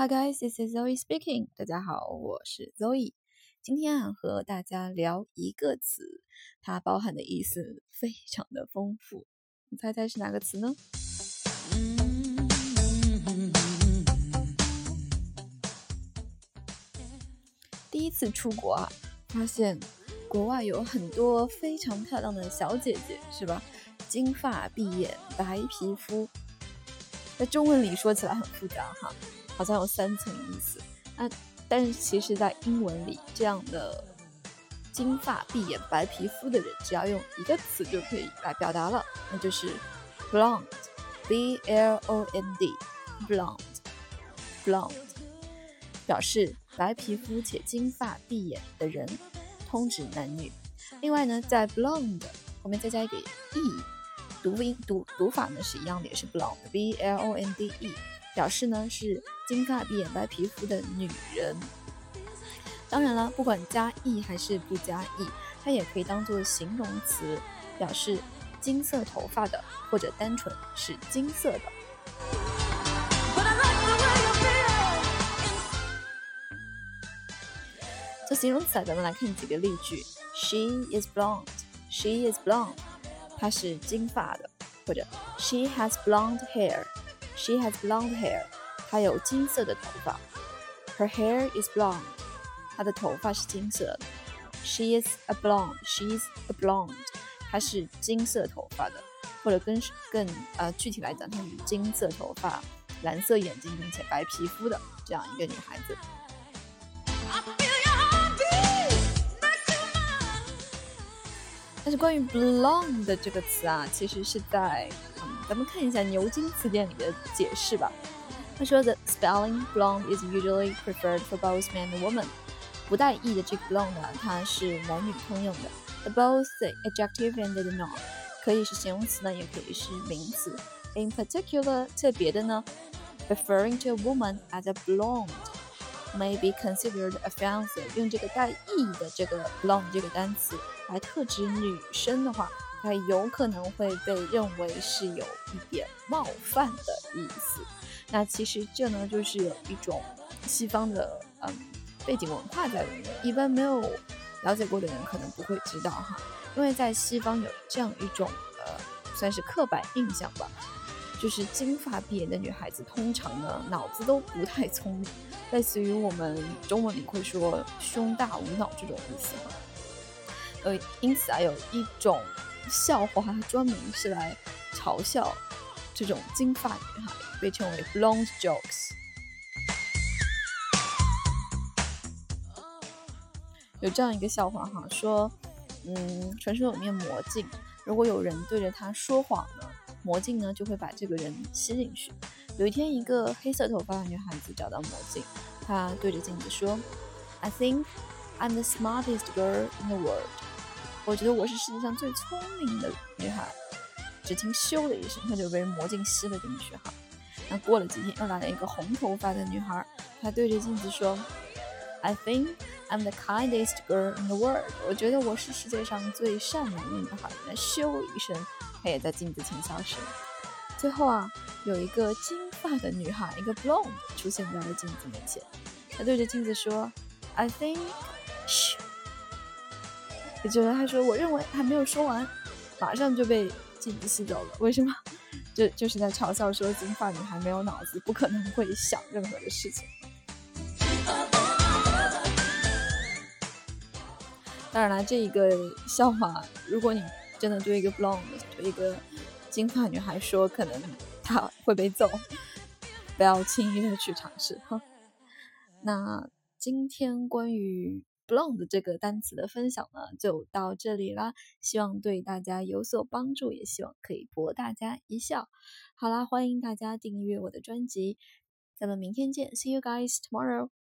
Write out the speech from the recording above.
Hi guys, this is Zoe speaking. 大家好，我是 Zoe。今天啊，和大家聊一个词，它包含的意思非常的丰富。你猜猜是哪个词呢？第一次出国啊，发现国外有很多非常漂亮的小姐姐，是吧？金发碧眼，白皮肤，在中文里说起来很复杂哈。好像有三层意思，那但是其实，在英文里，这样的金发碧眼白皮肤的人，只要用一个词就可以来表达了，那就是 blonde，b l o n d，blonde，blonde，表示白皮肤且金发碧眼的人，通指男女。另外呢，在 blonde 后面再加一个 e，读音读读法呢是一样的，也是 blonde，b l o n d e。表示呢是金发碧眼白皮肤的女人。当然了，不管加 e 还是不加 e，它也可以当做形容词，表示金色头发的，或者单纯是金色的。做形容词啊，咱们来看几个例句：She is blonde. She is blonde. 她是金发的，或者 She has blonde hair. She has blonde hair. 她有金色的头发。Her hair is blonde. 她的头发是金色的。She is a blonde，She is a blonde. 她是金色头发的，或者更更呃具体来讲，她是金色头发、蓝色眼睛并且白皮肤的这样一个女孩子。但是关于 blonde 这个词啊，其实是在。咱们看一下牛津词典里的解释吧。他说：“The spelling blonde is usually preferred for both men and women。”不带 e 的这个 blonde 呢，它是男女通用的。The both the adjective and the noun 可以是形容词呢，也可以是名词。In particular，特别的呢，referring to a woman as a blonde may be considered offensive。用这个带 e 的这个 blonde 这个单词来特指女生的话。 它有可能会被认为是有一点冒犯的意思。那其实这呢，就是有一种西方的嗯背景文化在里面。一般没有了解过的人可能不会知道哈，因为在西方有这样一种呃算是刻板印象吧，就是金发碧眼的女孩子通常呢脑子都不太聪明，类似于我们中文里会说胸大无脑这种意思嘛。呃，因此啊，有一种。笑话专门是来嘲笑这种金发女孩，被称为 blonde jokes。有这样一个笑话哈，说，嗯，传说有面魔镜，如果有人对着它说谎呢，魔镜呢就会把这个人吸进去。有一天，一个黑色头发的女孩子找到魔镜，她对着镜子说：“I think I'm the smartest girl in the world。”我觉得我是世界上最聪明的女孩。只听咻的一声，她就被魔镜吸了进去。哈，那过了几天，又来了一个红头发的女孩，她对着镜子说：“I think I'm the kindest girl in the world。”我觉得我是世界上最善良的女孩。那咻一声，她也在镜子前消失了。最后啊，有一个金发的女孩，一个 blonde 出现在了镜子面前，她对着镜子说：“I think。”咻。也就是他说，我认为还没有说完，马上就被镜子吸走了。为什么？就就是在嘲笑说金发女孩没有脑子，不可能会想任何的事情。当然了，这一个笑话，如果你真的对一个 blonde 对一个金发女孩说，可能她会被揍，不要轻易的去尝试哈。那今天关于。Blonde 这个单词的分享呢，就到这里啦。希望对大家有所帮助，也希望可以博大家一笑。好啦，欢迎大家订阅我的专辑，咱们明天见，See you guys tomorrow。